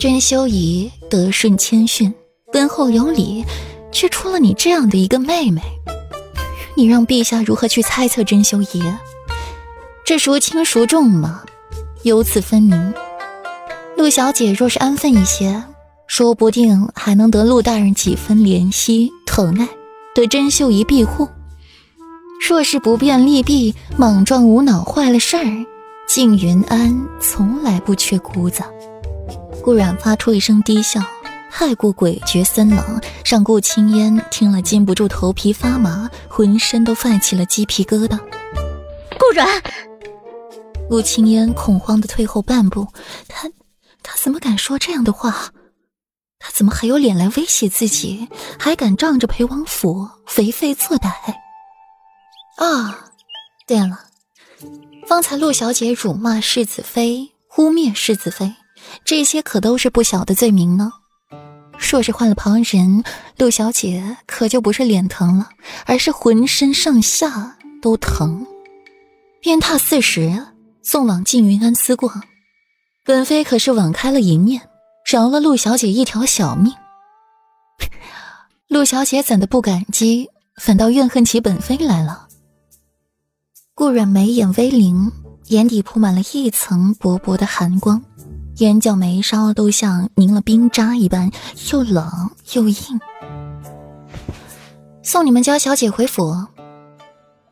真修仪德顺谦逊，敦厚有礼，却出了你这样的一个妹妹，你让陛下如何去猜测真修仪？这孰轻孰重吗？由此分明。陆小姐若是安分一些，说不定还能得陆大人几分怜惜疼爱，对甄秀仪庇护。若是不便利弊，莽撞无脑，坏了事儿，静云安从来不缺姑子。顾染发出一声低笑，太过诡谲森冷，让顾青烟听了禁不住头皮发麻，浑身都泛起了鸡皮疙瘩。顾染，顾青烟恐慌的退后半步，他。他怎么敢说这样的话？他怎么还有脸来威胁自己？还敢仗着裴王府为非作歹？啊，对了，方才陆小姐辱骂世子妃、污蔑世子妃，这些可都是不小的罪名呢。若是换了旁人，陆小姐可就不是脸疼了，而是浑身上下都疼。鞭挞四十，送往缙云安思过。本妃可是网开了一面，饶了陆小姐一条小命。陆小姐怎的不感激，反倒怨恨起本妃来了？顾阮眉眼微灵，眼底铺满了一层薄薄的寒光，眼角眉梢都像凝了冰渣一般，又冷又硬。送你们家小姐回府。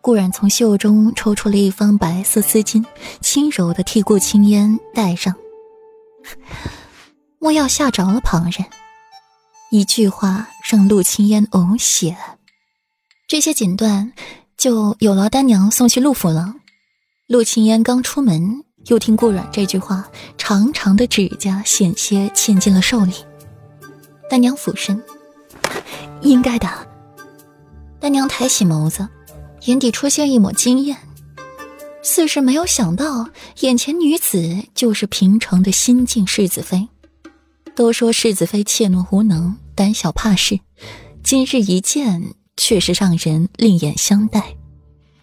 顾然从袖中抽出了一方白色丝巾，轻柔的替顾青烟戴上。莫要吓着了旁人，一句话让陆青烟呕血。这些锦缎就有劳丹娘送去陆府了。陆青烟刚出门，又听顾阮这句话，长长的指甲险些嵌进了手里。丹娘俯身，应该的。丹娘抬起眸子。眼底出现一抹惊艳，似是没有想到眼前女子就是平城的新晋世子妃。都说世子妃怯懦无能、胆小怕事，今日一见，确实让人另眼相待。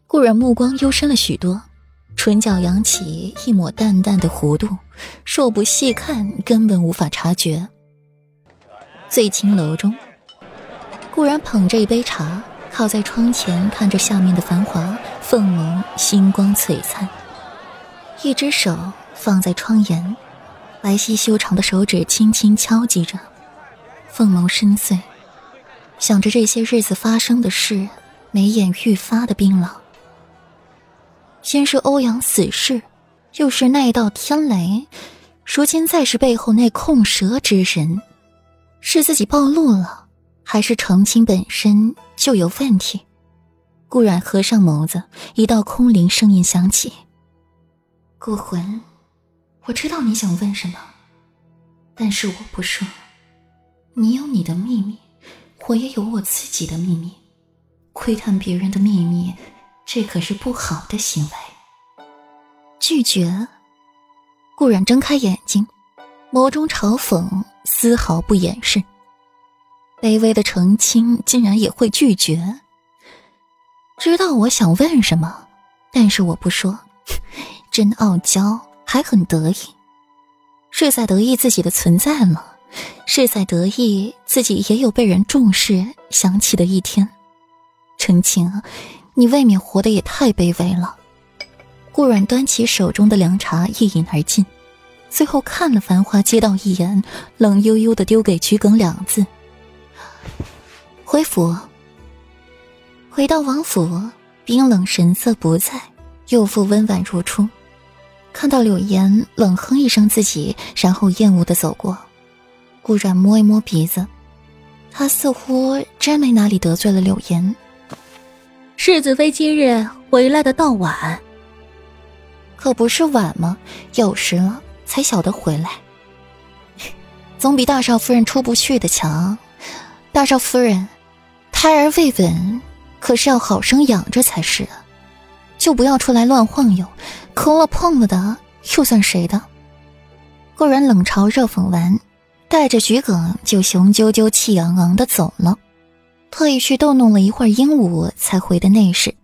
顾然目光幽深了许多，唇角扬起一抹淡淡的弧度，若不细看，根本无法察觉。醉青楼中，顾然捧着一杯茶。靠在窗前，看着下面的繁华，凤眸星光璀璨。一只手放在窗沿，白皙修长的手指轻轻敲击着，凤眸深邃，想着这些日子发生的事，眉眼愈发的冰冷。先是欧阳死士，又是那道天雷，如今再是背后那控蛇之人，是自己暴露了，还是成亲本身？就有问题。顾然合上眸子，一道空灵声音响起：“顾魂，我知道你想问什么，但是我不说。你有你的秘密，我也有我自己的秘密。窥探别人的秘密，这可是不好的行为。”拒绝。顾然睁开眼睛，眸中嘲讽丝毫不掩饰。卑微的澄清竟然也会拒绝。知道我想问什么，但是我不说，真傲娇，还很得意，是在得意自己的存在吗？是在得意自己也有被人重视、想起的一天。澄清，你未免活得也太卑微了。顾阮端起手中的凉茶一饮而尽，最后看了《繁华街道》一眼，冷悠悠的丢给桔梗两字。回府，回到王府，冰冷神色不在，又复温婉如初。看到柳岩冷哼一声，自己然后厌恶的走过。顾然摸一摸鼻子，他似乎真没哪里得罪了柳岩。世子妃今日回来的倒晚，可不是晚吗？有时才晓得回来，总比大少夫人出不去的强。大少夫人。胎儿未稳，可是要好生养着才是，就不要出来乱晃悠，磕了碰了的又算谁的？顾然冷嘲热讽完，带着桔梗就雄赳赳气昂昂的走了，特意去逗弄了一会儿鹦鹉才回的内室。